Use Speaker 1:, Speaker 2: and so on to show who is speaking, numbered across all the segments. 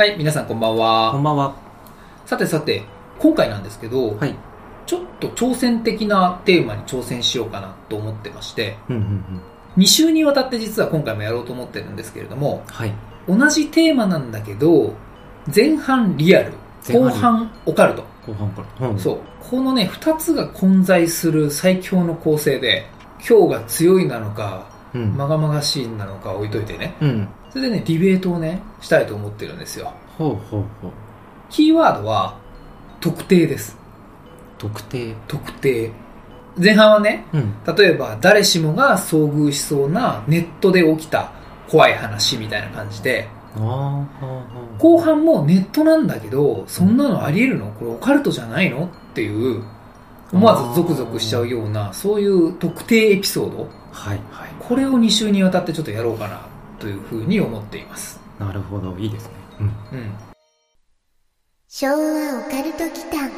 Speaker 1: はい、皆さんこんばんは。
Speaker 2: こんばんは。
Speaker 1: さてさて、今回なんですけど、
Speaker 2: はい。
Speaker 1: ちょっと挑戦的なテーマに挑戦しようかなと思ってまして、
Speaker 2: うんうんうん。
Speaker 1: 2週にわたって実は今回もやろうと思ってるんですけれども、
Speaker 2: はい。
Speaker 1: 同じテーマなんだけど、前半リアル、後
Speaker 2: 前半リアル
Speaker 1: 半オカルト。
Speaker 2: 後半から。うん。
Speaker 1: そう。このね、2つが混在する最強の構成で、今日が強いなのか、
Speaker 2: う。うん。
Speaker 1: まがまがしいなのか置いといてね。
Speaker 2: うん。
Speaker 1: それでね、ディベートをね、したいと思ってるんですよ。
Speaker 2: ほうほうほう。
Speaker 1: キーワードは、特定です。
Speaker 2: 特定。
Speaker 1: 特定前半はね
Speaker 2: うん。
Speaker 1: 例えば誰しもが遭遇しそうなネットで起きた怖い話みたいな感じで後半もネットなんだけどそんなのありえるの？これオカルトじゃないの？っていう思わずゾクゾクしちゃうようなそういう特定エピソード？
Speaker 2: あ。はい。はい。
Speaker 1: これを2週にわたってちょっとやろうかなというふうに思っています
Speaker 2: なるほど。いいですね。うん。
Speaker 1: うん
Speaker 3: 昭和オカルト祈間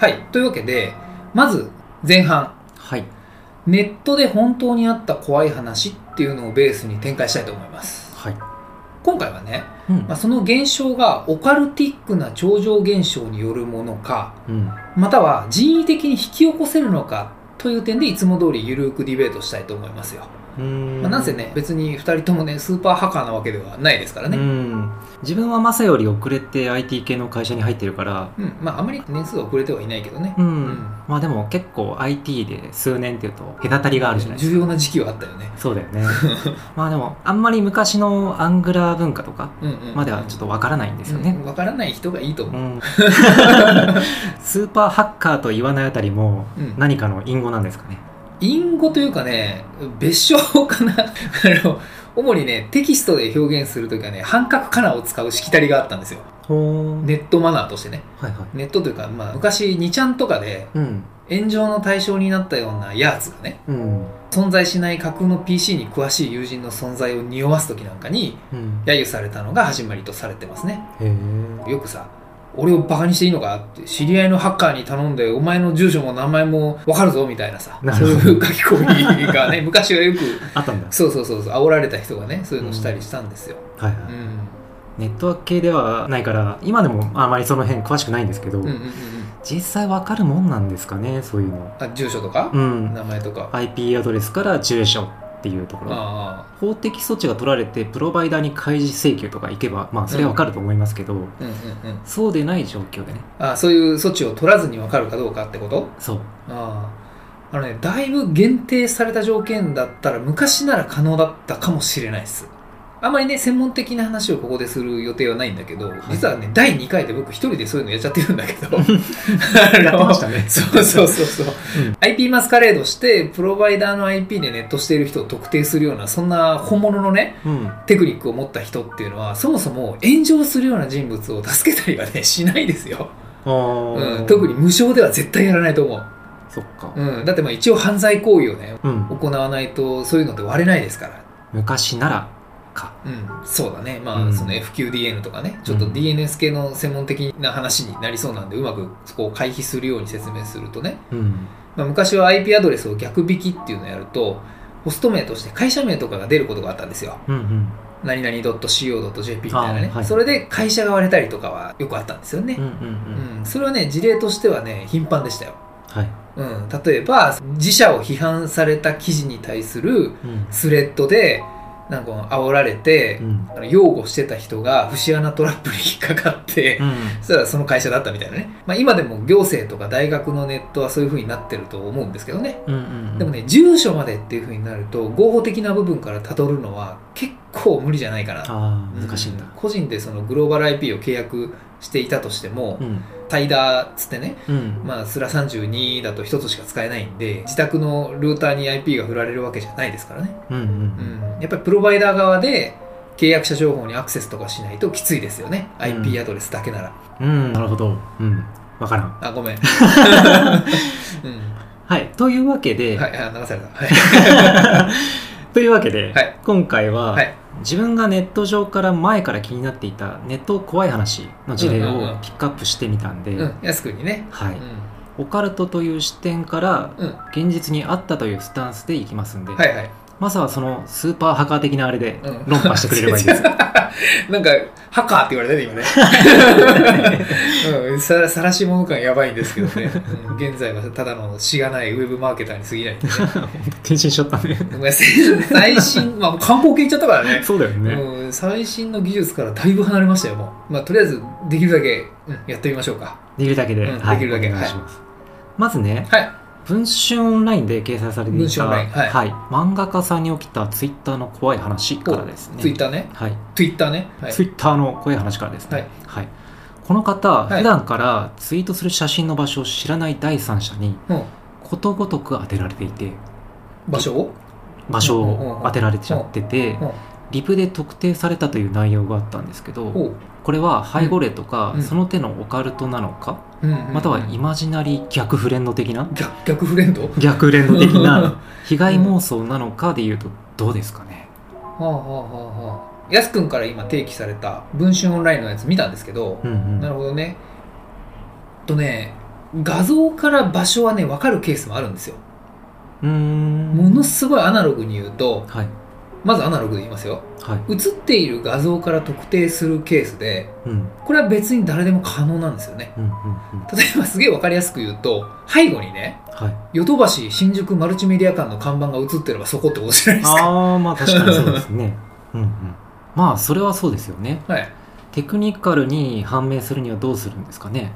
Speaker 1: はいというわけでまず前半
Speaker 2: はい。
Speaker 1: ネットで本当にあった怖い話っていうのをベースに展開したいと思います
Speaker 2: はい。
Speaker 1: 今回はね、
Speaker 2: うん
Speaker 1: まあ、。その現象がオカルティックな超常現象によるものか
Speaker 2: うん。
Speaker 1: または人為的に引き起こせるのかという点でいつも通りゆるくディベートしたいと思いますよ。まあ、なんせね別に2人ともねスーパーハッカーなわけではないですから
Speaker 2: う
Speaker 1: ね、
Speaker 2: ん。自分はマサより遅れて IT 系の会社に入ってるから、
Speaker 1: うんまああまり年数は遅れてはいないけどね、
Speaker 2: うん。
Speaker 1: うん
Speaker 2: まあでも結構 IT で数年っていうと隔たりがあるじゃないですか。
Speaker 1: 重要な時期はあったよね
Speaker 2: そうだよね。まあでも、あんまり昔のアングラー文化とか
Speaker 1: うんうん
Speaker 2: まではちょっとわからないんですよね。
Speaker 1: わからない人がいいと思う、
Speaker 2: うん スーパーハッカーと言わないあたりも
Speaker 1: うん
Speaker 2: 何かの隠語なんですかね。
Speaker 1: 隠語というかね別称かな あの主にねテキストで表現するときはね半角仮名を使うしきたりがあったんですよネットマナーとしてね
Speaker 2: はいはい。
Speaker 1: ネットというか、まあ、昔2ちゃんとかで
Speaker 2: うん。
Speaker 1: 炎上の対象になったようなやつがね
Speaker 2: うん。
Speaker 1: 存在しない架空の PC に詳しい友人の存在を匂わす時なんかに
Speaker 2: うん。
Speaker 1: 揶揄されたのが始まりとされてますね。よくさ俺をバカにしていいのかって知り合いのハッカーに頼んでお前の住所も名前も分かるぞみたいなさそういう書き込みがね昔はよく
Speaker 2: あったんだ。
Speaker 1: そうそうそうそう煽られた人がねそういうのしたりしたんですよ、
Speaker 2: はいはい。
Speaker 1: うん、
Speaker 2: ネットワーク系ではないから、今でもあまりその辺詳しくないんですけど、
Speaker 1: うんうんうんうん
Speaker 2: 実際わかるもんなんですかね、そういうの。
Speaker 1: あ住所とか、
Speaker 2: うん。
Speaker 1: 名前とか、
Speaker 2: IP アドレスから住所っていうところ。
Speaker 1: あ
Speaker 2: 法的措置が取られて、プロバイダーに開示請求とか行けば、まあ、それはわかると思いますけど、
Speaker 1: あうんうんうん
Speaker 2: そうでない状況でね。
Speaker 1: あそういう措置を取らずに分かるかどうかってこと？
Speaker 2: そう。
Speaker 1: あああのねだいぶ限定された条件だったら昔なら可能だったかもしれないですあんまりね専門的な話をここでする予定はないんだけど、実はね第2回で僕一人でそういうのやっちゃってるんだけど。
Speaker 2: やってましたね。
Speaker 1: そうそうそうそう、
Speaker 2: うん。
Speaker 1: IP マスカレードしてプロバイダーの IP でネットしている人を特定するようなそんな本物のね
Speaker 2: うん。
Speaker 1: テクニックを持った人っていうのはそもそも炎上するような人物を助けたりはねしないですよ、うん、特に無償では絶対やらないと思う、
Speaker 2: そっか。
Speaker 1: うん、だってまあ一応犯罪行為をね
Speaker 2: うん。
Speaker 1: 行わないとそういうのって割れないですから。
Speaker 2: 昔ならか。
Speaker 1: うん、そうだね、まあ、
Speaker 2: うん
Speaker 1: その FQDN とかね、ちょっと
Speaker 2: うん
Speaker 1: DNS 系の専門的な話になりそうなんで、うまくそこを回避するように説明するとね、
Speaker 2: うん。
Speaker 1: まあ、昔は IP アドレスを逆引きっていうのをやると、ホスト名として会社名とかが出ることがあったんですよ。
Speaker 2: うんうん。
Speaker 1: 何々 .co.jp みたいなね、
Speaker 2: はい
Speaker 1: それで会社が割れたりとかはよくあったんですよね
Speaker 2: うん。うんうん。
Speaker 1: うん、それはね、事例としてはね、頻繁でしたよ。
Speaker 2: はい。
Speaker 1: うん、例えば、自社を批判された記事に対する
Speaker 2: うん。
Speaker 1: スレッドで、なんか煽られて、
Speaker 2: うん。
Speaker 1: あの擁護してた人が節穴トラップに引っかかって、
Speaker 2: うん。
Speaker 1: そしたらその会社だったみたいなね、まあ、今でも行政とか大学のネットはそういう風になってると思うんですけどね
Speaker 2: うんうん。
Speaker 1: でもね住所までっていう風になると合法的な部分からたどるのは結構無理じゃないかな
Speaker 2: 難しいんだ
Speaker 1: う。個人でそのグローバル IP を契約していたとしても、
Speaker 2: うん。
Speaker 1: タイダーっつってね
Speaker 2: うん。
Speaker 1: まあスラ32だと1つしか使えないんで自宅のルーターに IP が振られるわけじゃないですからね、
Speaker 2: うんうん
Speaker 1: うん、やっぱりプロバイダー側で契約者情報にアクセスとかしないときついですよね、
Speaker 2: うん
Speaker 1: IP アドレスだけなら。
Speaker 2: うんなるほど。うん。わからん。
Speaker 1: あごめん、うん、
Speaker 2: はい。というわけで、
Speaker 1: はい。あ流された。はい
Speaker 2: というわけで、
Speaker 1: はい。
Speaker 2: 今回は、
Speaker 1: はい。
Speaker 2: 自分がネット上から前から気になっていたネット怖い話の事例
Speaker 1: うんうんうん。
Speaker 2: をピックアップしてみたんで、
Speaker 1: うん。やすくんにね。
Speaker 2: はい、
Speaker 1: う
Speaker 2: オカルトという視点から
Speaker 1: ん、うん、
Speaker 2: 現実にあったというスタンスでいきますんで、
Speaker 1: はいはい。
Speaker 2: まずはそのスーパーハカー的なあれで
Speaker 1: うん。
Speaker 2: 論破してくれればいいです。
Speaker 1: なんか、ハッカーって言われたね、今ね。うん、ささらし者感やばいんですけどね。うん現在はただのしがないウェブマーケターに過ぎないんでね。
Speaker 2: 転身しちゃったね。
Speaker 1: 最新、まあ、観光系行っちゃったからね。
Speaker 2: そうだよね。
Speaker 1: うん、最新の技術からだいぶ離れましたよ、もう。まあ、とりあえず、できるだけ、うん、やってみましょうか。
Speaker 2: できるだけで、
Speaker 1: うん
Speaker 2: はい、
Speaker 1: できるだけ
Speaker 2: お願いします。まずね、
Speaker 1: はい。
Speaker 2: 文春オンラインで掲載されてい
Speaker 1: 文春
Speaker 2: た、
Speaker 1: オンラインはい
Speaker 2: 漫画家さんに起きたツイッターの怖い話からですね。
Speaker 1: ツイッターね。
Speaker 2: はい、
Speaker 1: ツイッターね。はい。
Speaker 2: ツイッターの怖い話からですね。
Speaker 1: はい
Speaker 2: この方、
Speaker 1: い。
Speaker 2: 普段からツイートする写真の場所を知らない第三者に
Speaker 1: うん。
Speaker 2: ことごとく当てられていて、
Speaker 1: 場所を？
Speaker 2: 場所
Speaker 1: うんうんうんうん。
Speaker 2: を当てられちゃってて
Speaker 1: うん、
Speaker 2: リプで特定されたという内容があったんですけど、
Speaker 1: ほ
Speaker 2: これは背後霊とか、
Speaker 1: うん。
Speaker 2: その手のオカルトなのか、
Speaker 1: う。うんうんうん。
Speaker 2: またはイマジナリー逆フレンド的な？
Speaker 1: 逆逆フレンド？
Speaker 2: 逆フレンド的な被害妄想なのかでいうとどうですかね、
Speaker 1: はあはあはあはあ。やすくんから今提起された文春オンラインのやつ見たんですけど、
Speaker 2: うんうん
Speaker 1: なるほどね。とね、画像から場所はね、分かるケースもあるんですよ。
Speaker 2: うーん
Speaker 1: ものすごいアナログに言うと、
Speaker 2: はい
Speaker 1: まずアナログで言いますよ。
Speaker 2: はい
Speaker 1: 映っている画像から特定するケースで、
Speaker 2: うん
Speaker 1: これは別に誰でも可能なんですよね。
Speaker 2: うんうんうん
Speaker 1: 例えばすげえ分かりやすく言うと、背後にね、
Speaker 2: はい
Speaker 1: ヨドバシ新宿マルチメディア館の看板が映ってればそこってことじゃないですか。
Speaker 2: ああまあ確かにそうですねうんうんまあそれはそうですよね
Speaker 1: はい。
Speaker 2: テクニカルに判明するにはどうするんですかね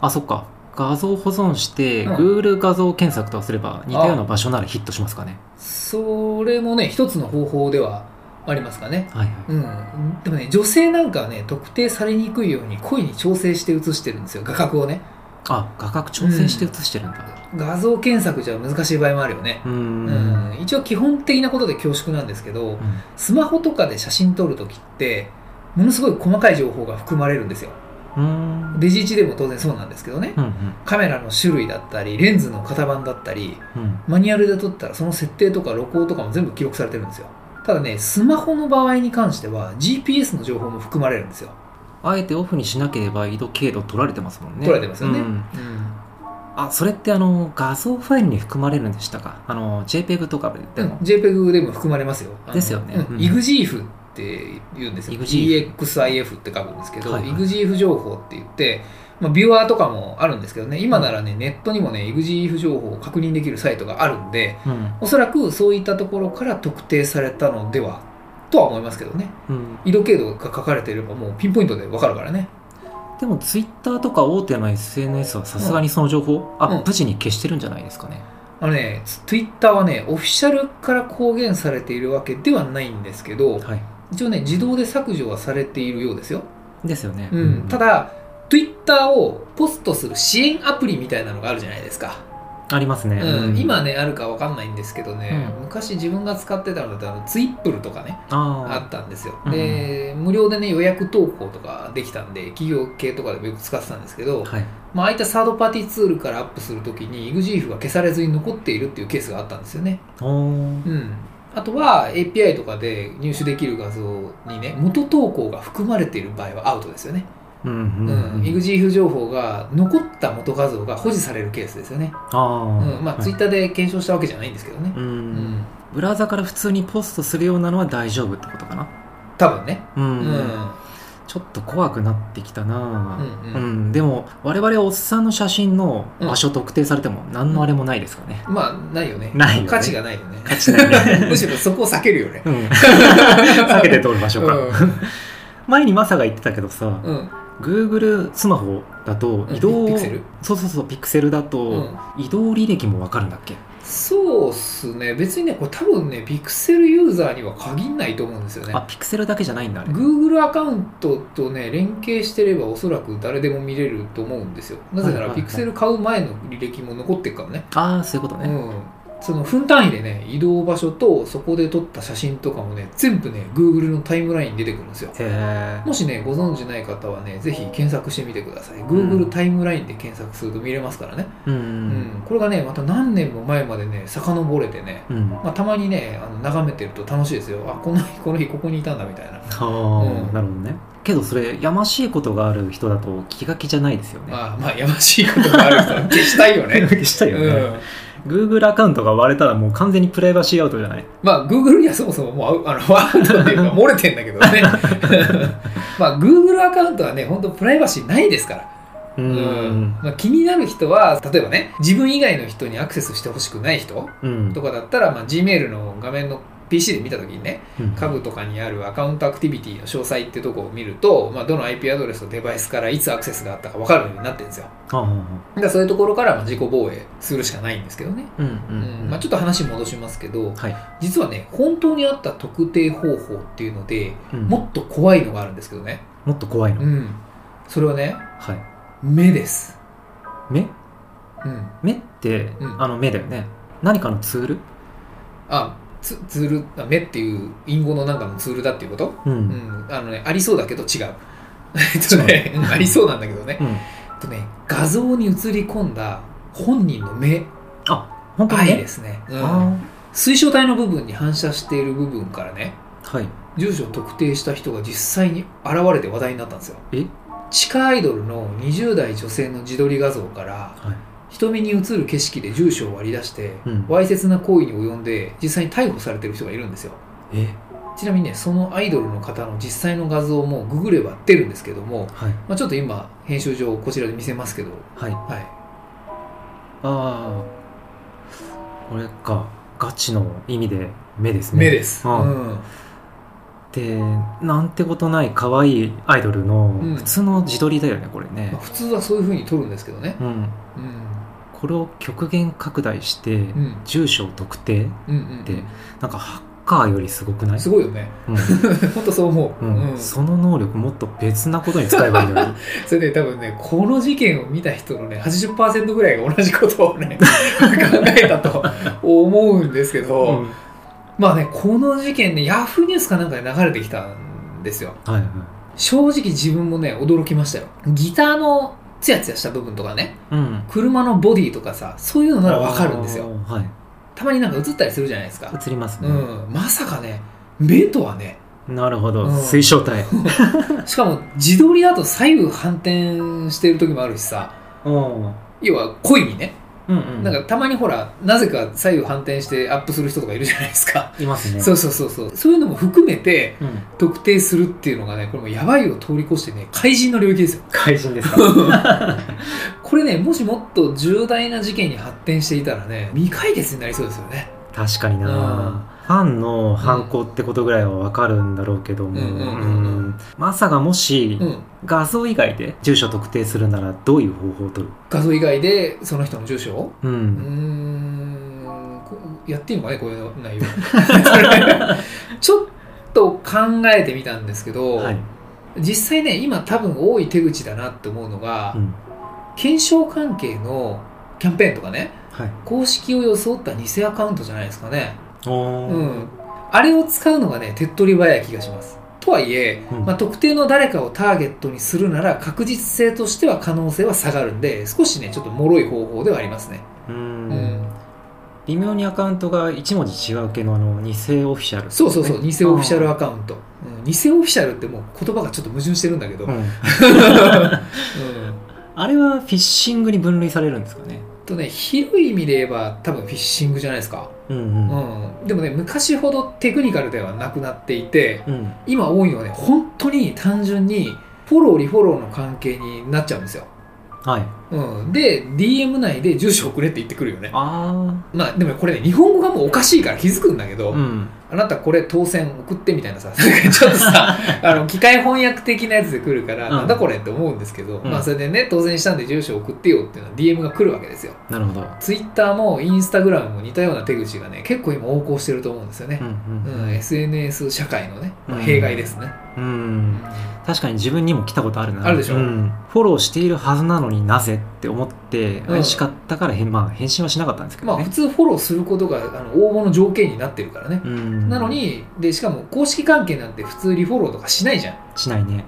Speaker 2: あそっか画像保存して、
Speaker 1: うん
Speaker 2: Google 画像検索とすれば似たような場所ならヒットしますかね
Speaker 1: それもね、一つの方法ではありますかね。
Speaker 2: はいはい
Speaker 1: うん。でもね、女性なんかはね、特定されにくいように故意に調整して写してるんですよ、画角をね。
Speaker 2: あ画角調整して写してるんだ
Speaker 1: 画像検索じゃ難しい場合もあるよね。
Speaker 2: うー
Speaker 1: うん
Speaker 2: ん
Speaker 1: 一応基本的なことで恐縮なんですけど、
Speaker 2: うん
Speaker 1: スマホとかで写真撮るときって、ものすごい細かい情報が含まれるんですよ。
Speaker 2: うーん
Speaker 1: デジ1でも当然そうなんですけどね。
Speaker 2: うんうん
Speaker 1: カメラの種類だったり、レンズの型番だったり、
Speaker 2: うん
Speaker 1: マニュアルで撮ったらその設定とか録音とかも全部記録されてるんですよ。ただね、スマホの場合に関しては GPS の情報も含まれるんですよ。
Speaker 2: あえてオフにしなければ緯度経度取られてますもんね
Speaker 1: 撮られてますよね。
Speaker 2: うん
Speaker 1: うん
Speaker 2: あそれってあの画像ファイルに含まれるんでしたか？あの JPEG とかで
Speaker 1: うん
Speaker 2: も、
Speaker 1: JPEG でも含まれますよ。
Speaker 2: ですよね。
Speaker 1: うん。
Speaker 2: うん
Speaker 1: EXIF って言うんですよ。
Speaker 2: EXIF
Speaker 1: って書くんですけど、
Speaker 2: はいはい。
Speaker 1: EXIF 情報って言って、まあ、ビュアーとかもあるんですけどね、今ならね、ネットにもね、EXIF 情報を確認できるサイトがあるんで、
Speaker 2: うん。
Speaker 1: おそらくそういったところから特定されたのではとは思いますけどね。
Speaker 2: うん、
Speaker 1: 色経度が書かれていればもうピンポイントでわかるからね。
Speaker 2: でも Twitter とか大手の SNS はさすがにその情報、ア
Speaker 1: うん。
Speaker 2: ップ時に消してるんじゃないですかね、
Speaker 1: あのね、Twitter はね、オフィシャルから公言されているわけではないんですけど、
Speaker 2: はい。
Speaker 1: 一応ね、自動で削除はされているようですよ。
Speaker 2: ですよね、
Speaker 1: うん、ただ、Twitter をポストする支援アプリみたいなのがあるじゃないですか。
Speaker 2: ありますね、
Speaker 1: うん今ね、あるかわかんないんですけどね、
Speaker 2: うん
Speaker 1: 昔自分が使ってたのだとあの、ツイップルとかね、あ
Speaker 2: あ
Speaker 1: ったんですよ。
Speaker 2: うん
Speaker 1: で、無料でね、予約投稿とかできたんで、企業系とかでもよく使ってたんですけど、
Speaker 2: あはい
Speaker 1: まあ、ああいったサードパーティーツールからアップするときに EXIF が消されずに残っているっていうケースがあったんですよね。うん。あとは API とかで入手できる画像にね、元投稿が含まれている場合はアウトですよね。
Speaker 2: うんう
Speaker 1: うんん。
Speaker 2: うん
Speaker 1: EXIF 情報が残った元画像が保持されるケースですよね。
Speaker 2: ああ、
Speaker 1: うん。まあ、
Speaker 2: はい
Speaker 1: ツイッターで検証したわけじゃないんですけどね。
Speaker 2: う
Speaker 1: うんん。
Speaker 2: ブラウザから普通にポストするようなのは大丈夫ってことかな
Speaker 1: 多分ね。
Speaker 2: うん、
Speaker 1: うん。
Speaker 2: ちょっと怖くなってきたな
Speaker 1: うんうん
Speaker 2: うんでも我々おっさんの写真の場所特定されても何のあれもないですかね、
Speaker 1: まあ、ないよね。
Speaker 2: ないよね
Speaker 1: 価値がないよね。
Speaker 2: 価値ないね
Speaker 1: むしろそこを避けるよね。
Speaker 2: うん 避けて通る場所か、
Speaker 1: う
Speaker 2: 前にマサが言ってたけどさ、
Speaker 1: ん。うん。
Speaker 2: Google スマホだと移動、
Speaker 1: ピクセル？
Speaker 2: そうそうそうピクセルだと、
Speaker 1: うん。
Speaker 2: 移動履歴も分かるんだっけ？
Speaker 1: そうっすね。別にねこれ多分ねピクセルユーザーには限んないと思うんですよね。
Speaker 2: あピクセルだけじゃないんだあれ。
Speaker 1: Google アカウントとね連携してればおそらく誰でも見れると思うんですよ。なぜならピクセル買う前の履歴も残ってるからね、
Speaker 2: ああそういうことね、
Speaker 1: うんその分単位でね移動場所とそこで撮った写真とかもね全部ね Google のタイムラインに出てくるんですよ。もしねご存知ない方はねぜひ検索してみてください。Google タイムラインで検索すると見れますからね、
Speaker 2: うんう
Speaker 1: うん。
Speaker 2: ん
Speaker 1: これがねまた何年も前までね遡れてね
Speaker 2: うん。
Speaker 1: まあ、たまにねあの眺めてると楽しいですよ。あこの日この日ここにいたんだみたいな。
Speaker 2: ああ、
Speaker 1: うん。
Speaker 2: なるほどね。けどそれやましいことがある人だと気が気じゃないですよね。
Speaker 1: あまあやましいことがある人は消したいよね。
Speaker 2: 消したいよね、
Speaker 1: うん
Speaker 2: Google アカウントが割れたらもう完全にプライバシーアウトじゃない？
Speaker 1: まあ Google にはそもそももうあのアウトっていうか漏れてんだけどね。まあ Google アカウントはね本当プライバシーないですから。
Speaker 2: う
Speaker 1: うん。まあ、気になる人は例えばね自分以外の人にアクセスしてほしくない人
Speaker 2: うん。
Speaker 1: とかだったら、まあ、Gmail の画面の PC で見た時にね
Speaker 2: うん。
Speaker 1: 株とかにあるアカウントアクティビティの詳細ってとこを見ると、まあ、どの IP アドレスとデバイスからいつアクセスがあったか分かるようになってるんですよ。
Speaker 2: ああ
Speaker 1: だからそういうところからまあ自己防衛するしかないんですけどね、
Speaker 2: うんう
Speaker 1: うん。ん。まあ、ちょっと話戻しますけど
Speaker 2: はい、
Speaker 1: 実はね本当にあった特定方法っていうので
Speaker 2: うん。
Speaker 1: もっと怖いのがあるんですけどね。
Speaker 2: もっと怖いの、
Speaker 1: うん。それはね
Speaker 2: はい。
Speaker 1: 目です。
Speaker 2: 目？
Speaker 1: うん。
Speaker 2: 目って、
Speaker 1: うん。
Speaker 2: あの目だよね。何かのツール？
Speaker 1: あツツールあ目っていう隠語のなんかのツールだっていうこと？
Speaker 2: うん、
Speaker 1: う
Speaker 2: うん。
Speaker 1: んあのねありそうだけど違う。えっとねう。んありそうなんだけどね。えっとね画像に映り込んだ本人の目。
Speaker 2: あ本当にね？
Speaker 1: 愛ですね、うん。
Speaker 2: あ
Speaker 1: 水晶体の部分に反射している部分からね
Speaker 2: あはい。
Speaker 1: 住所を特定した人が実際に現れて話題になったんですよ。
Speaker 2: え？
Speaker 1: 地下アイドルの20代女性の自撮り画像から
Speaker 2: はい
Speaker 1: 瞳に映る景色で住所を割り出して、
Speaker 2: うん。
Speaker 1: わいせつな行為に及んで実際に逮捕されてる人がいるんですよ。
Speaker 2: え？
Speaker 1: ちなみにねそのアイドルの方の実際の画像もググれば出るんですけども、
Speaker 2: はい。
Speaker 1: まあ、ちょっと今編集上こちらで見せますけど。
Speaker 2: はい。
Speaker 1: はい。
Speaker 2: ああこれか。ガチの意味で目ですね。
Speaker 1: 目です、
Speaker 2: うん
Speaker 1: うん。
Speaker 2: でなんてことない可愛いアイドルの
Speaker 1: うん。
Speaker 2: 普通の自撮りだよねこれね。
Speaker 1: まあ、普通はそういうふうに撮るんですけどね。
Speaker 2: うん。
Speaker 1: うん
Speaker 2: これを極限拡大して
Speaker 1: うん。
Speaker 2: 住所を特定
Speaker 1: うんうん
Speaker 2: でなんかハッカーよりすごくない？
Speaker 1: すごいよね。
Speaker 2: うん。
Speaker 1: 本当そう思う、
Speaker 2: うん。
Speaker 1: うん。
Speaker 2: その能力もっと別なことに使えばいいのに。
Speaker 1: それで多分ねこの事件を見た人のね80%ぐらいが同じことをね 考えたと思うんですけど、
Speaker 2: うん。
Speaker 1: まあねこの事件ねヤフーニュースかなんかで流れてきたんですよ。
Speaker 2: はいはい。
Speaker 1: 正直自分もね驚きましたよ。ギターのツヤツヤした部分とかね。
Speaker 2: うん。
Speaker 1: 車のボディとかさそういうのならわかるんですよ。
Speaker 2: はい。
Speaker 1: たまになんか映ったりするじゃないですか。
Speaker 2: 映りますね、
Speaker 1: うん。まさかね目とはね。
Speaker 2: なるほど、
Speaker 1: うん。
Speaker 2: 水晶体。
Speaker 1: しかも自撮りだと左右反転してる時もあるしさ。
Speaker 2: うん。
Speaker 1: 要は故意にね
Speaker 2: うんうん。
Speaker 1: なんかたまにほらなぜか左右反転してアップする人とかいるじゃないですか、
Speaker 2: いますね。
Speaker 1: そうそうそうそう。そういうのも含めて
Speaker 2: うん、
Speaker 1: 特定するっていうのがねこれもやばいを通り越してね怪人の領域ですよ。
Speaker 2: 怪人ですか？
Speaker 1: これねもしもっと重大な事件に発展していたらね未解決になりそうですよね。
Speaker 2: 確かにな、
Speaker 1: うん
Speaker 2: ファンの犯行ってことぐらいは分かるんだろうけども、
Speaker 1: うんうんうんうん。
Speaker 2: うん。まさかもし、
Speaker 1: うん。
Speaker 2: 画像以外で住所特定するならどういう方法を取る？
Speaker 1: 画像以外でその人の住所？を
Speaker 2: う
Speaker 1: ん。こやっていいのかねこういう内容。ちょっと考えてみたんですけど、
Speaker 2: はい、
Speaker 1: 実際ね今多分多い手口だなって思うのが、
Speaker 2: うん。
Speaker 1: 検証関係のキャンペーンとかね
Speaker 2: はい、
Speaker 1: 公式を装った偽アカウントじゃないですかねうん。あれを使うのがね手っ取り早い気がします。とはいえ、
Speaker 2: うん。
Speaker 1: まあ、特定の誰かをターゲットにするなら確実性としては可能性は下がるんで少しねちょっと脆い方法ではありますね。
Speaker 2: う
Speaker 1: うん。ん
Speaker 2: 微妙にアカウントが1文字違う系のあの偽オフィシャル、
Speaker 1: そうそうそう偽オフィシャルア
Speaker 2: カ
Speaker 1: カウント、うん。偽オフィシャルってもう言葉がちょっと矛盾してるんだけど、うん。
Speaker 2: うん、あれはフィッシングに分類されるんですかね？
Speaker 1: とね広い意味で言えば多分フィッシングじゃないですか、
Speaker 2: うんう
Speaker 1: うんん、でもね昔ほどテクニカルではなくなっていて
Speaker 2: うん。
Speaker 1: 今多いのはね本当に単純にフォローリフォローの関係になっちゃうんですよ。
Speaker 2: はい
Speaker 1: うん、で DM 内で住所送れって言ってくるよね。
Speaker 2: あ
Speaker 1: まあでもこれね日本語がもうおかしいから気づくんだけど、
Speaker 2: あうん。
Speaker 1: あなたこれ当選送ってみたいなさ ちょっとさ あの機械翻訳的なやつで来るから、
Speaker 2: うん。
Speaker 1: なんだこれって思うんですけど、
Speaker 2: うん。
Speaker 1: まあそれでね当選したんで住所送ってよっていうのは DM が来るわけですよ。
Speaker 2: なるほど。
Speaker 1: Twitter も Instagram も似たような手口がね結構今横行してると思うんですよね。
Speaker 2: う、ん
Speaker 1: うん SNS 社会のね、まあ
Speaker 2: うん。
Speaker 1: 弊害ですね、
Speaker 2: うん、うん、確かに自分にも来たことあるな。
Speaker 1: あるでしょ。
Speaker 2: うん。フォローしているはずなのになぜ？って思って
Speaker 1: ん。
Speaker 2: 怪しかったから、へんまあ、返信はしなかったんですけどね、
Speaker 1: まあ普通フォローすることがあの応募の条件になってるからね、
Speaker 2: うん、
Speaker 1: なのにでしかも公式関係なんて普通リフォローとかしないじゃん、
Speaker 2: しないね、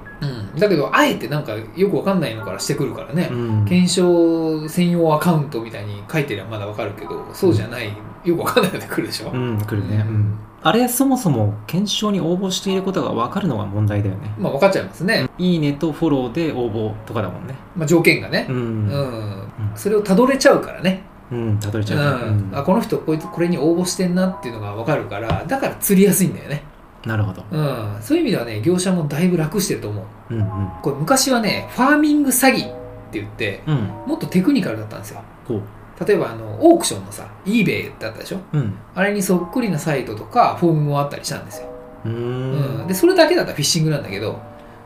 Speaker 1: だけどあえてなんかよくわかんないのからしてくるからね、
Speaker 2: うん、
Speaker 1: 検証専用アカウントみたいに書いてりゃまだわかるけどそうじゃない、よくわかんないので来るでしょ、
Speaker 2: うん来るね、
Speaker 1: う
Speaker 2: うんん、あれそもそも検証に応募していることが分かるのが問題だよね、
Speaker 1: まあ分かっちゃいますね、
Speaker 2: いいねとフォローで応募とかだもんね。
Speaker 1: まあ、条件がね。
Speaker 2: う、
Speaker 1: うん。
Speaker 2: ん。
Speaker 1: それをたどれちゃうからね、
Speaker 2: うんたどれち
Speaker 1: うん
Speaker 2: ゃう、うん。
Speaker 1: あこの人こいつこれに応募してんなっていうのが分かるからだから釣りやすいんだよね、
Speaker 2: なるほど。
Speaker 1: うん、そういう意味ではね業者もだいぶ楽してると思う
Speaker 2: うんうん。
Speaker 1: これ昔はねファーミング詐欺って言って
Speaker 2: うん。
Speaker 1: もっとテクニカルだったんですよ。
Speaker 2: ほう
Speaker 1: 例えばあのオークションのさ eBay だったでしょ？
Speaker 2: うん。
Speaker 1: あれにそっくりなサイトとかフォームもあったりしたんですよ、
Speaker 2: う
Speaker 1: ん。
Speaker 2: ん。
Speaker 1: でそれだけだったらフィッシングなんだけど、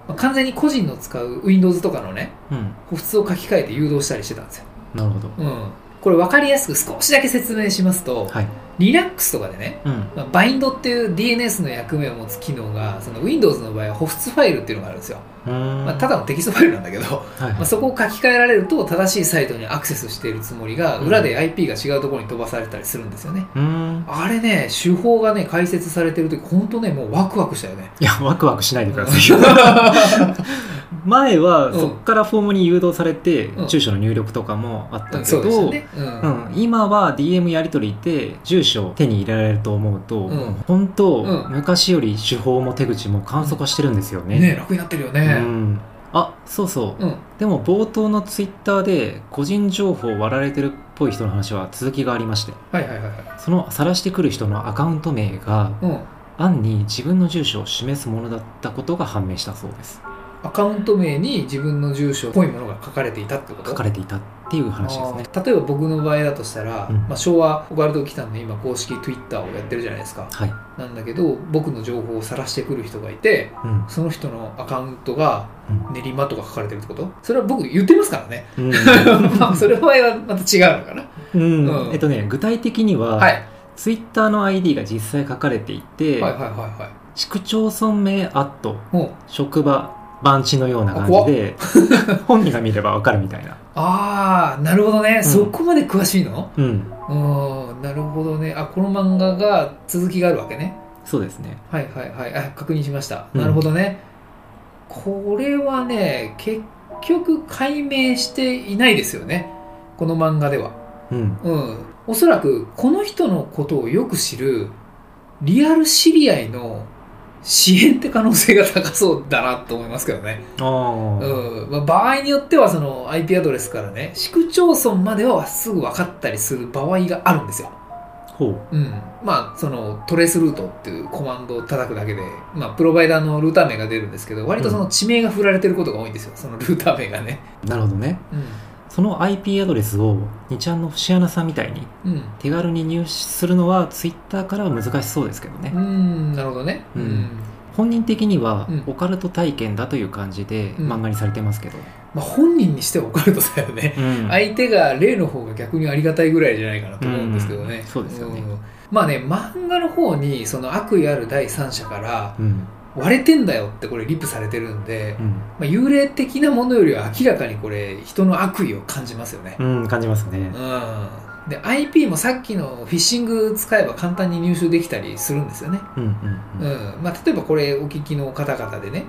Speaker 1: まあ完全に個人の使う Windows とかのね
Speaker 2: うん。
Speaker 1: を書き換えて誘導したりしてたんですよ、
Speaker 2: なるほど。
Speaker 1: うん、これ分かりやすく少しだけ説明しますと、
Speaker 2: はい
Speaker 1: Linux とかでね
Speaker 2: うん。
Speaker 1: まあ、 BIND っていう DNS の役目を持つ機能がその Windows の場合は保湿ファイルっていうのがあるんですよ、まあ、ただのテキストファイルなんだけど、
Speaker 2: はいはい。
Speaker 1: まあ、そこを書き換えられると正しいサイトにアクセスしているつもりが
Speaker 2: うん。
Speaker 1: 裏で IP が違うところに飛ばされたりするんですよね、
Speaker 2: うーん。
Speaker 1: あれね手法がね解説されてる時本当ねもうワクワクしたよね。
Speaker 2: いやワクワクしないでください。よ 前は
Speaker 1: うん。
Speaker 2: そこからフォームに誘導されて
Speaker 1: うん。
Speaker 2: 住所の入力とかもあったけど
Speaker 1: ね、うん。
Speaker 2: うん、今は DM やり取りで住所を手に入れられると思うと、
Speaker 1: うん。
Speaker 2: 本当、
Speaker 1: うん。
Speaker 2: 昔より手法も手口も簡素化してるんですよね。
Speaker 1: ね楽になってるよ
Speaker 2: う
Speaker 1: ね
Speaker 2: ん、あそうそう、
Speaker 1: うん。
Speaker 2: でも冒頭のツイッターで個人情報を割られてるっぽい人の話は続きがありまして
Speaker 1: はいはいはいはい。
Speaker 2: その晒してくる人のアカウント名が
Speaker 1: うん。
Speaker 2: 暗に自分の住所を示すものだったことが判明したそうです
Speaker 1: アカウント名に自分の住所っぽいものが書かれていたってこと？
Speaker 2: 書かれていたっていう話ですね。
Speaker 1: 例えば僕の場合だとしたら、
Speaker 2: うん。
Speaker 1: まあ、昭和オカルト来たんで今公式 Twitter をやってるじゃないですか。
Speaker 2: はい、
Speaker 1: なんだけど僕の情報を晒してくる人がいて
Speaker 2: うん。
Speaker 1: その人のアカウントが
Speaker 2: うん
Speaker 1: 練馬とか書かれてるってこと？それは僕言ってますからね。
Speaker 2: うん。
Speaker 1: まあそれの場合はまた違うのかな。
Speaker 2: うん。
Speaker 1: うん。
Speaker 2: えっとね具体的には、
Speaker 1: はい。
Speaker 2: ツイッターの ID が実際書かれていて、
Speaker 1: はいはいはいはい。
Speaker 2: 市区町村名アット職場番地のような感じで 本人が見ればわかるみたいな。
Speaker 1: ああなるほどね、
Speaker 2: ん。
Speaker 1: そこまで詳しいの？
Speaker 2: うん。
Speaker 1: うんなるほどね。あこの漫画が続きがあるわけね。
Speaker 2: そうですね。
Speaker 1: はいはいはい。あ確認しました、
Speaker 2: うん。
Speaker 1: なるほどね。これはね結局解明していないですよね。この漫画では。
Speaker 2: うん。
Speaker 1: うん。おそらくこの人のことをよく知るリアル知り合いの支援って可能性が高そうだなと思いますけどね、
Speaker 2: ああ、
Speaker 1: うん。まあ、場合によってはその IP アドレスからね市区町村まではすぐ分かったりする場合があるんですよ。
Speaker 2: ほう。
Speaker 1: うん、まあそのトレースルートっていうコマンドを叩くだけで、まあ、プロバイダーのルーター名が出るんですけど割とその地名が振られてることが多いんですよ。そのルーター名がね。
Speaker 2: なるほどね。
Speaker 1: うん
Speaker 2: その IP アドレスを2ちゃんの節穴さんみたいに
Speaker 1: うん。
Speaker 2: 手軽に入手するのはツイッターからは難しそうですけどね、
Speaker 1: うんなるほどね。
Speaker 2: うん。本人的には
Speaker 1: うん。
Speaker 2: オカルト体験だという感じで
Speaker 1: うん。
Speaker 2: 漫画にされてますけど、
Speaker 1: まあ、本人にしてはオカルトだよね。
Speaker 2: うん。
Speaker 1: 相手が例の方が逆にありがたいぐらいじゃないかなと思うんですけどね、
Speaker 2: うん。そうですよね。
Speaker 1: ん。まあね漫画の方にその悪意ある第三者から
Speaker 2: うん
Speaker 1: 割れてんだよってこれリプされてるんで、
Speaker 2: うん。
Speaker 1: まあ、幽霊的なものよりは明らかにこれ人の悪意を感じますよね、
Speaker 2: うん、感じますね。
Speaker 1: うん、で IP もさっきのフィッシング使えば簡単に入手できたりするんですよね、
Speaker 2: うん
Speaker 1: まあ、例えばこれお聞きの方々でね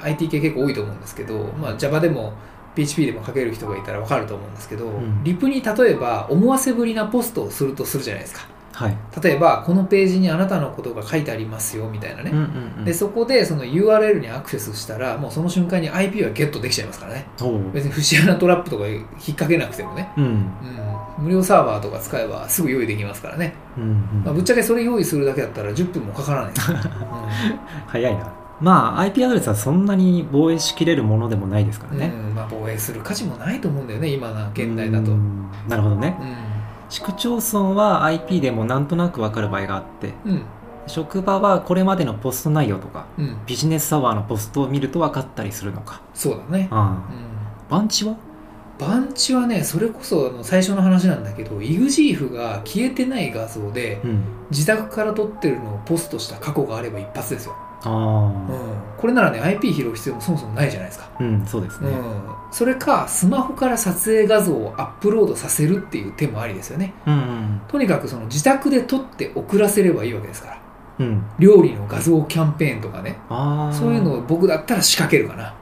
Speaker 1: IT 系結構多いと思うんですけど、まあ、Java でも PHP でも書ける人がいたら分かると思うんですけど、
Speaker 2: ん。
Speaker 1: リプに例えば思わせぶりなポストをするとするじゃないですか
Speaker 2: はい。
Speaker 1: 例えばこのページにあなたのことが書いてありますよみたいなね、
Speaker 2: うんうんうん。
Speaker 1: でそこでその URL にアクセスしたらもうその瞬間に IP はゲットできちゃいますからね。別に節穴トラップとか引っ掛けなくてもね。
Speaker 2: うん。
Speaker 1: うん、無料サーバーとか使えばすぐ用意できますからね、
Speaker 2: うんうん。
Speaker 1: まあ、ぶっちゃけそれ用意するだけだったら10分もかからない、
Speaker 2: 早いな。まあ IP アドレスはそんなに防衛しきれるものでもないですからね、
Speaker 1: うん。まあ、防衛する価値もないと思うんだよね今の現代だと、
Speaker 2: う
Speaker 1: うん。
Speaker 2: んなるほどね市区町村は IP でもなんとなく分かる場合があって
Speaker 1: うん。
Speaker 2: 職場はこれまでのポスト内容とか
Speaker 1: うん。
Speaker 2: ビジネスアワーのポストを見ると分かったりするのか。
Speaker 1: そうだね、
Speaker 2: あ
Speaker 1: うん、
Speaker 2: あ番地は？
Speaker 1: 番地はねそれこそあの最初の話なんだけど EXIF が消えてない画像で
Speaker 2: うん。
Speaker 1: 自宅から撮ってるのをポストした過去があれば一発ですよ、
Speaker 2: あ
Speaker 1: うん。
Speaker 2: あ、
Speaker 1: これならね IP 拾う必要もそもそもないじゃないですか、
Speaker 2: うん、そうですね、
Speaker 1: うん、それかスマホから撮影画像をアップロードさせるっていう手もありですよね。
Speaker 2: うん、うん。
Speaker 1: とにかくその自宅で撮って送らせればいいわけですから。
Speaker 2: うん。
Speaker 1: 料理の画像キャンペーンとかね。
Speaker 2: ああ
Speaker 1: そういうのを僕だったら仕掛けるかな。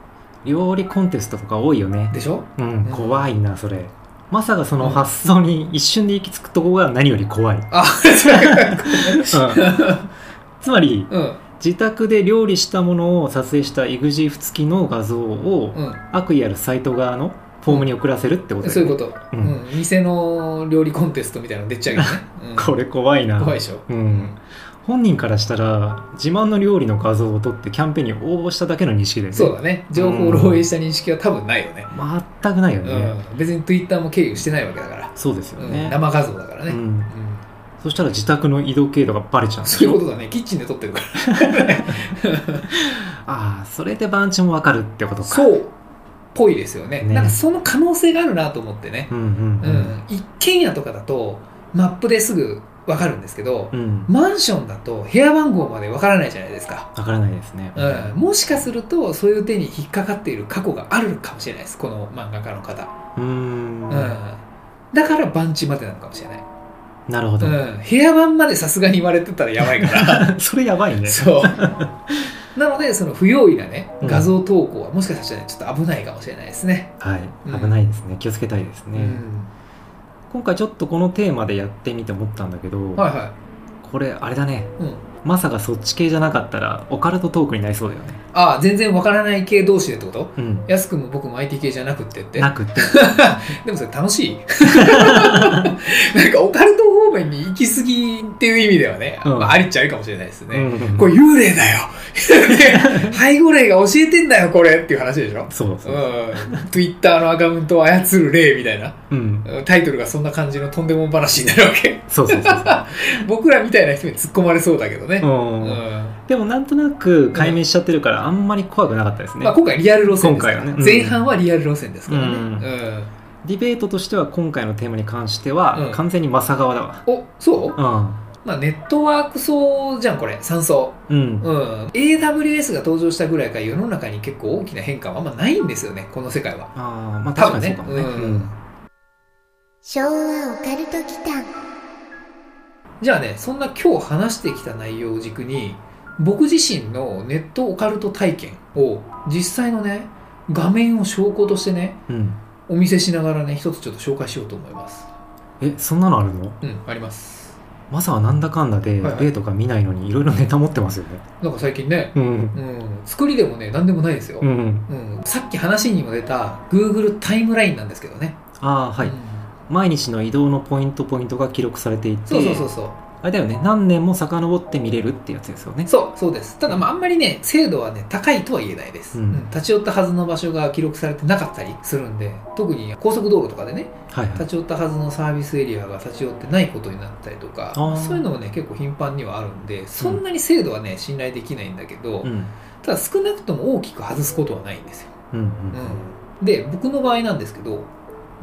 Speaker 2: 料理コンテストとか多いよね。
Speaker 1: でしょ？
Speaker 2: うん怖いなそれ。まさかその発想に一瞬で行き着くとこが何より怖い、う。ん。
Speaker 1: あ
Speaker 2: つまり
Speaker 1: うん
Speaker 2: 自宅で料理したものを撮影した EXIF 付きの画像を
Speaker 1: うん。
Speaker 2: 悪意あるサイト側のフォームに送らせるってことだよね。
Speaker 1: そういうこと、
Speaker 2: う
Speaker 1: うん。ん店の料理コンテストみたいなの出ちゃうよね、うん。
Speaker 2: これ怖いな。
Speaker 1: 怖いでしょ、
Speaker 2: うん。本人からしたら自慢の料理の画像を撮ってキャンペーンに応募しただけの認識でね。
Speaker 1: そうだね。情報を漏洩した認識は多分ないよね、
Speaker 2: 全くないよ
Speaker 1: うん。
Speaker 2: ね、
Speaker 1: 別に Twitter も経由してないわけだから、
Speaker 2: そうですよ
Speaker 1: うん。
Speaker 2: ね、
Speaker 1: 生画像だからね、
Speaker 2: う
Speaker 1: うん
Speaker 2: ん、そしたら自宅の移動経路がバレちゃう。
Speaker 1: そういうことだね。キッチンで撮ってるから。
Speaker 2: ああそれで番地もわかるってことか。
Speaker 1: そう。っぽいですよね。
Speaker 2: ね。
Speaker 1: なんかその可能性があるなと思ってね、
Speaker 2: うんうん
Speaker 1: うん。一軒家とかだとマップですぐ分かるんですけど、
Speaker 2: うん。うん
Speaker 1: マンションだと部屋番号まで分からないじゃないですか、
Speaker 2: わからないですね。
Speaker 1: うん、もしかするとそういう手に引っかかっている過去があるかもしれないです。この漫画家の方、
Speaker 2: う
Speaker 1: ん。だから番地までなのかもしれない、
Speaker 2: なるほど、
Speaker 1: うん、部屋番までさすがに言われてたらやばいから。
Speaker 2: それやばいね。
Speaker 1: そう。なのでその不用意なね
Speaker 2: うん。
Speaker 1: 画像投稿はもしかしたらねちょっと危ないかもしれないですね、
Speaker 2: はい。
Speaker 1: うん。
Speaker 2: 危ないですね。気をつけたいですね、
Speaker 1: うん。
Speaker 2: 今回ちょっとこのテーマでやってみて思ったんだけど、
Speaker 1: はいは
Speaker 2: これあれだね。
Speaker 1: い、うん、
Speaker 2: まさかそっち系じゃなかったらオカルトトークになりそうだよね
Speaker 1: ああ全然わからない系同士でってこと？
Speaker 2: うん。
Speaker 1: やすくんも僕も IT 系じゃなくってって。
Speaker 2: なくて。
Speaker 1: でもそれ楽しい。なんかオカルト方面に行き過ぎっていう意味ではね、
Speaker 2: うん。
Speaker 1: まあ、ありっちゃありかもしれないですね、
Speaker 2: うん。
Speaker 1: これ幽霊だよ。背後霊が教えてんだよこれっていう話でしょ？
Speaker 2: そうそう。う、
Speaker 1: ん、Twitter のアカウントを操る霊みたいな。
Speaker 2: うん、
Speaker 1: タイトルがそんな感じのとんでも話になるわけ
Speaker 2: そうそうそう
Speaker 1: 僕らみたいな人に突っ込まれそうだけどね、
Speaker 2: うん
Speaker 1: うん
Speaker 2: でもなんとなく解明しちゃってるからあんまり怖くなかったですね、
Speaker 1: まあ、今回リアル路線ですから、
Speaker 2: 今回はね。うん。
Speaker 1: 前半はリアル路線ですからね、
Speaker 2: うん。
Speaker 1: うん。
Speaker 2: ディベートとしては今回のテーマに関しては、
Speaker 1: うん。
Speaker 2: 完全にマサ側だわ。
Speaker 1: おそう？
Speaker 2: う
Speaker 1: まあ、ネットワーク層じゃんこれ。3層。
Speaker 2: ん。うん。
Speaker 1: うん、AWS が登場したぐらいから世の中に結構大きな変化はあんまないんですよねこの世界は。
Speaker 2: ああまあ
Speaker 1: 多分ね
Speaker 2: 確かにそうかもね。
Speaker 1: うん。
Speaker 3: 昭和オカルト祈間。
Speaker 1: じゃあねそんな今日話してきた内容を軸に僕自身のネットオカルト体験を実際のね画面を証拠としてね
Speaker 2: うん。
Speaker 1: お見せしながらね一つちょっと紹介しようと思います。
Speaker 2: えそんなのあるの？
Speaker 1: うんあります。
Speaker 2: マサはなんだかんだで例とか見ないのにいろいろネタ持ってますよね。
Speaker 1: なんか最近ね、
Speaker 2: うん。
Speaker 1: うん、作りでもね何でもないですよ、
Speaker 2: うん。
Speaker 1: うん。さっき話にも出た Google タイムラインなんですけどね。
Speaker 2: ああはい、
Speaker 1: うん。
Speaker 2: 毎日の移動のポイントポイントが記録されていて。
Speaker 1: そうそうそうそう
Speaker 2: あれだよね。何年も遡って見れるってやつですよね。
Speaker 1: そうそうです。ただまああんまりね精度はね高いとは言えないです、
Speaker 2: うん。
Speaker 1: うん。立ち寄ったはずの場所が記録されてなかったりするんで特に高速道路とかでね
Speaker 2: はいはい。
Speaker 1: 立ち寄ったはずのサービスエリアが立ち寄ってないことになったりとかそういうのもね結構頻繁にはあるんでそんなに精度はね信頼できないんだけど、
Speaker 2: うん。
Speaker 1: ただ少なくとも大きく外すことはないんですよ、
Speaker 2: うんうん
Speaker 1: うん、で僕の場合なんですけど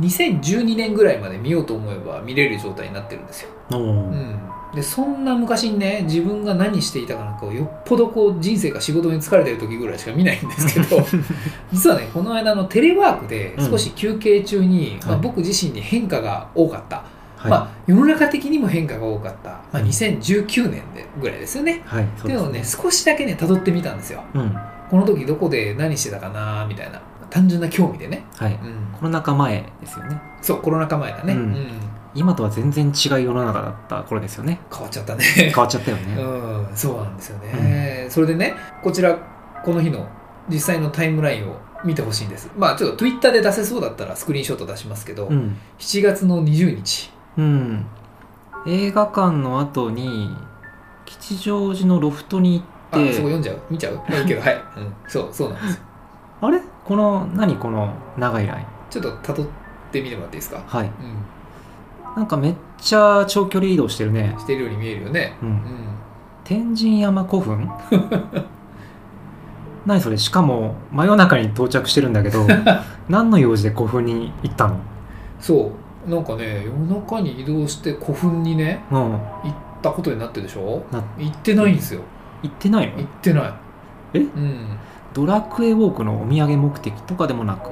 Speaker 1: 2012年ぐらいまで見ようと思えば見れる状態になってるんですよ。うん、でそんな昔にね自分が何していたかなんかをよっぽどこう人生が仕事に疲れてる時ぐらいしか見ないんですけど 実はねこの間のテレワークで少し休憩中に、まあ、
Speaker 2: はい。
Speaker 1: 僕自身に変化が多かった、
Speaker 2: はい、
Speaker 1: まあ、世の中的にも変化が多かった、まあ、2019年でぐらいですよね。
Speaker 2: はい
Speaker 1: っていうのをね少しだけね辿ってみたんですよ。
Speaker 2: うん。
Speaker 1: この時どこで何してたかなみたいな。単純な興味でね、
Speaker 2: はい。
Speaker 1: うん、
Speaker 2: コロナ禍前ですよね。
Speaker 1: そうコロナ禍前だね、
Speaker 2: うん。
Speaker 1: うん
Speaker 2: 今とは全然違う世の中だった頃ですよね。
Speaker 1: 変わっちゃったね。
Speaker 2: 変わっちゃったよね、
Speaker 1: うん、そうなんですよね、それでねこちらこの日の実際のタイムラインを見てほしいんです。まあちょっと Twitter で出せそうだったらスクリーンショット出しますけど、
Speaker 2: うん。
Speaker 1: 7月の20日
Speaker 2: うん。映画館の後に吉祥寺のロフトに行っ
Speaker 1: あそこ読んじゃう？見ちゃう？まあいいけど はい、うん、そうそうなんですよ。
Speaker 2: あれ？この何？この長いライン。
Speaker 1: ちょっと辿ってみてもらっていいですか？
Speaker 2: はい。
Speaker 1: うん
Speaker 2: なんかめっちゃ長距離移動してるね。
Speaker 1: してるように見えるよね。
Speaker 2: うん。
Speaker 1: うん。
Speaker 2: 天神山古墳？何それ？しかも真夜中に到着してるんだけど 何の用事で古墳に行ったの？
Speaker 1: そう。なんかね夜中に移動して古墳にね
Speaker 2: うん。
Speaker 1: 行ったことになってるでしょ？
Speaker 2: な
Speaker 1: 行ってないんですよ。
Speaker 2: 行ってないの？
Speaker 1: 行ってない。
Speaker 2: え？
Speaker 1: うん。
Speaker 2: ドラクエウォークのお土産目的とかでもなく？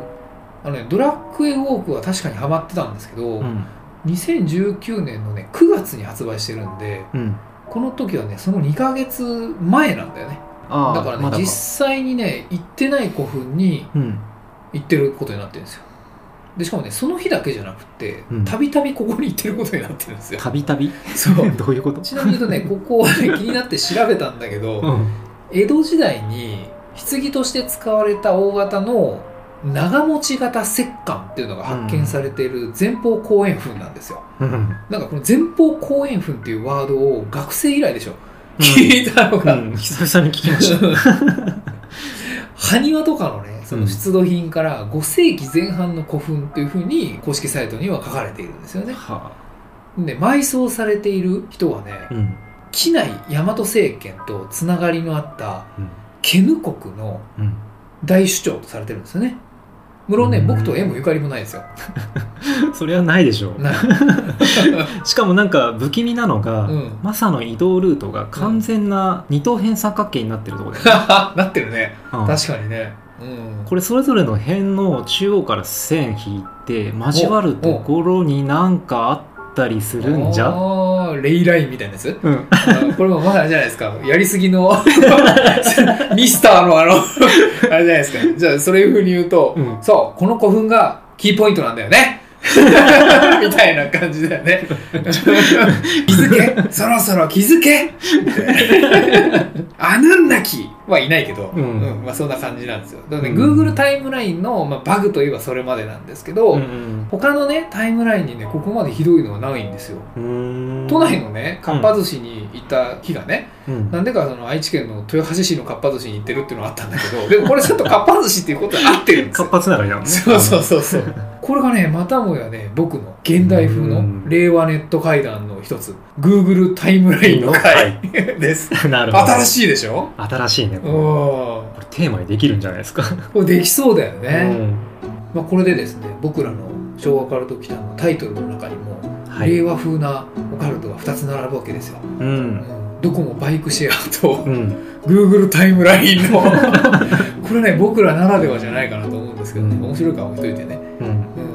Speaker 1: あのねドラクエウォークは確かにハマってたんですけど、
Speaker 2: うん
Speaker 1: 2019年のね9月に発売してるんで
Speaker 2: うん。
Speaker 1: この時はねその2ヶ月前なんだよね。だからね
Speaker 2: ま
Speaker 1: 実際にね行ってない古墳に
Speaker 2: うん。
Speaker 1: 行ってることになってるんですよ。でしかもねその日だけじゃなくて
Speaker 2: うん。
Speaker 1: たびたびここに行ってることになってるんですよ。
Speaker 2: たびたび？
Speaker 1: そう。
Speaker 2: どういうこと？
Speaker 1: ちなみに言うとねここはね 気になって調べたんだけど、
Speaker 2: うん。
Speaker 1: 江戸時代に棺として使われた大型の長持ち型石棺っていうのが発見されている前方後円墳なんですよ、
Speaker 2: うん。
Speaker 1: なんかこの前方後円墳っていうワードを学生以来でしょ。聞いたのが、
Speaker 2: うん。久々に聞きました。
Speaker 1: 埴輪とかのねその出土品から5世紀前半の古墳というふうに公式サイトには書かれているんですよね。
Speaker 2: は
Speaker 1: で埋葬されている人はね
Speaker 2: あうん。
Speaker 1: 畿内大和政権とつながりのあった
Speaker 2: うん。
Speaker 1: ケヌ国の
Speaker 2: うん。
Speaker 1: 大首長とされてるんですよね無論ね
Speaker 2: うん。
Speaker 1: 僕と縁もゆかりもないですよ。
Speaker 2: それはないでしょう。しかもなんか不気味なのが、
Speaker 1: うん、
Speaker 2: マサの移動ルートが完全な二等辺三角形になってるところで、
Speaker 1: なってるね。
Speaker 2: うん。
Speaker 1: 確かにね。うん。
Speaker 2: これそれぞれの辺の中央から線引いて交わるところになんかあったりするんじゃ
Speaker 1: レイラインみたいなやつ？
Speaker 2: うん。
Speaker 1: これもまだあれじゃないですか。やりすぎの ミスターのあのあれじゃないですか。じゃあそういうふうに言うと、
Speaker 2: うん。
Speaker 1: そうこの古墳がキーポイントなんだよね。みたいな感じだよね。気づけ。そろそろ気づけ。あなんなきはいないけど、
Speaker 2: うん。
Speaker 1: まあ、そんな感じなんですよ。だからね、
Speaker 2: うん。
Speaker 1: Google タイムラインの、まあ、バグといえばそれまでなんですけど、
Speaker 2: うん
Speaker 1: 他のねタイムラインにねここまでひどいのはないんですよ。
Speaker 2: うんうん。
Speaker 1: 都内のねかっぱ寿司に行った日がね、
Speaker 2: うん。
Speaker 1: なんでかその愛知県の豊橋市のかっぱ寿司に行ってるっていうのがあったんだけどでもこれちょっとかっぱ寿司っていうことで合ってるんですよ。
Speaker 2: 活発ながりだもんね。
Speaker 1: そうそうそうそう。これがねまたもやね僕の現代風の
Speaker 2: うん。
Speaker 1: 令和ネット会談の一つ。Google タイムラインの回。です。
Speaker 2: なるほど。
Speaker 1: 新しいでしょ？
Speaker 2: 新しいね
Speaker 1: うん
Speaker 2: これテーマにできるんじゃないですか？
Speaker 1: これできそうだよね、
Speaker 2: うん。
Speaker 1: まあ、これでですね僕らの昭和カルト期間のタイトルの中にも、
Speaker 2: はい。
Speaker 1: 令和風なオカルトが2つ並ぶわけですよ、
Speaker 2: う
Speaker 1: うん。んどこもバイクシェアと
Speaker 2: うん。
Speaker 1: Google タイムラインの。これね僕らならではじゃないかなと思うんですけどね。
Speaker 2: うん。
Speaker 1: 面白いか置いといてね、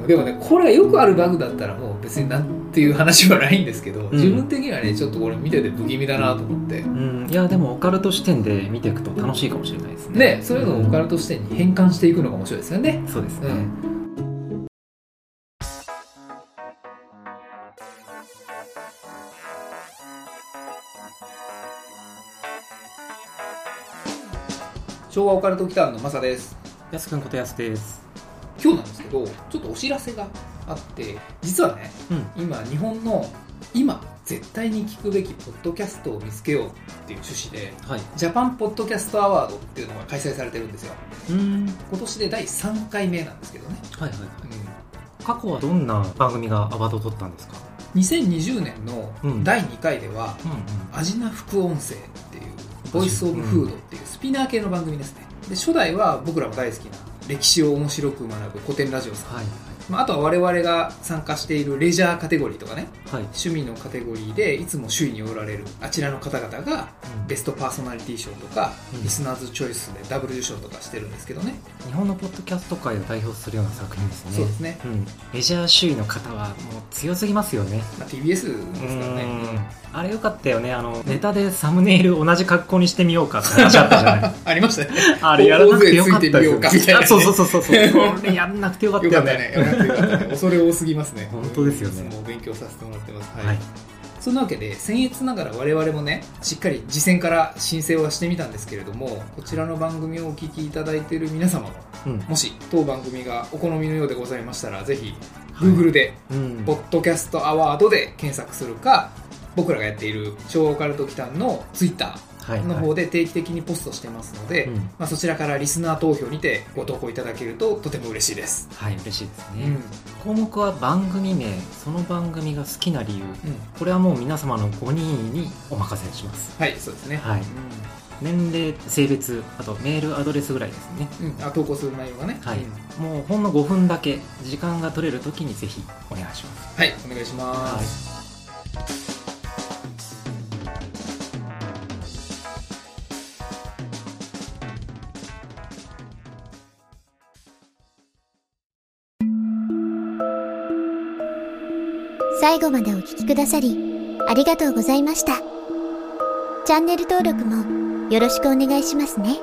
Speaker 1: でもねこれはよくあるバグだったらもう別になんていう話はないんですけど、自分的にはねちょっとこれ見てて不気味だなと思って。
Speaker 2: うん、いやでもオカルト視点で見ていくと楽しいかもしれないですね。
Speaker 1: ねそういうのをオカルト視点に変換していくのが面白いですよね。
Speaker 2: そうですね、
Speaker 1: うん。昭和オカルト期間のマサです。
Speaker 2: やすくんことやすです
Speaker 1: 今日なんですけどちょっとお知らせがあって実はね
Speaker 2: うん。
Speaker 1: 今日本の今絶対に聞くべきポッドキャストを見つけようっていう趣旨で
Speaker 2: はい。
Speaker 1: ジャパンポッドキャストアワードっていうのが開催されてるんですよ。
Speaker 2: うん。
Speaker 1: 今年で第3回目なんですけどね、
Speaker 2: はいはいはい。
Speaker 1: う
Speaker 2: 過去はどんな番組がアワードを取ったんですか？
Speaker 1: ん、2020年の
Speaker 2: うん。
Speaker 1: 第2回では
Speaker 2: うん「
Speaker 1: アジナ副音声」っていう Voice of Food っていう SPINEAR 系の番組ですね。で初代は僕らも大好きな歴史を面白く学ぶコテンラジオさん、
Speaker 2: はい。
Speaker 1: まあ、あとは我々が参加しているレジャーカテゴリーとかね
Speaker 2: はい。
Speaker 1: 趣味のカテゴリーでいつも首位におられるあちらの方々がベストパーソナリティ賞とか、
Speaker 2: うん。
Speaker 1: リスナーズチョイスでダブル受賞とかしてるんですけどね、
Speaker 2: 日本のポッドキャスト界を代表するような作品ですね。
Speaker 1: そうですね、
Speaker 2: うん、メジャー首位の方はもう強すぎますよね。
Speaker 1: まあ、TBS ですからね。
Speaker 2: うん。あれよかったよね。あのネタでサムネイル同じ格好にしてみようかって話あったじゃない。
Speaker 1: ありましたね。
Speaker 2: あれやらなくてよかった
Speaker 1: ようかみたいなね。
Speaker 2: あそうそうそうそう やんなくてよかったよね
Speaker 1: 恐れ多すぎますね。
Speaker 2: 本当ですよね。
Speaker 1: も勉強させてもらってます。
Speaker 2: はい。
Speaker 1: そんなわけで僭越ながら我々もねしっかり次戦から申請はしてみたんですけれどもこちらの番組をお聞きいただいている皆様も
Speaker 2: うん。
Speaker 1: もし当番組がお好みのようでございましたらぜひ
Speaker 2: はい。
Speaker 1: Google で
Speaker 2: うん。
Speaker 1: ポッドキャストアワードで検索するか僕らがやっている超オカルト機関の Twitter
Speaker 2: はい
Speaker 1: の方で定期的にポストしてますので、
Speaker 2: うん。
Speaker 1: まあ、そちらからリスナー投票にてご投稿いただけるととても嬉しいです、
Speaker 2: はい嬉しいですね、
Speaker 1: うん。
Speaker 2: 項目は番組名その番組が好きな理由。
Speaker 1: うん、
Speaker 2: これはもう皆様の5人にお任せします。
Speaker 1: はいそうですね、
Speaker 2: はい。年齢性別あとメールアドレスぐらいですね。
Speaker 1: うん。うん、あ投稿する内容がね、
Speaker 2: はい。
Speaker 1: うん。
Speaker 2: もうほんの5分だけ時間が取れる時にぜひお願いします。
Speaker 1: はいお願いします、
Speaker 3: 最後までお聴きくださり、ありがとうございました。チャンネル登録もよろしくお願いしますね。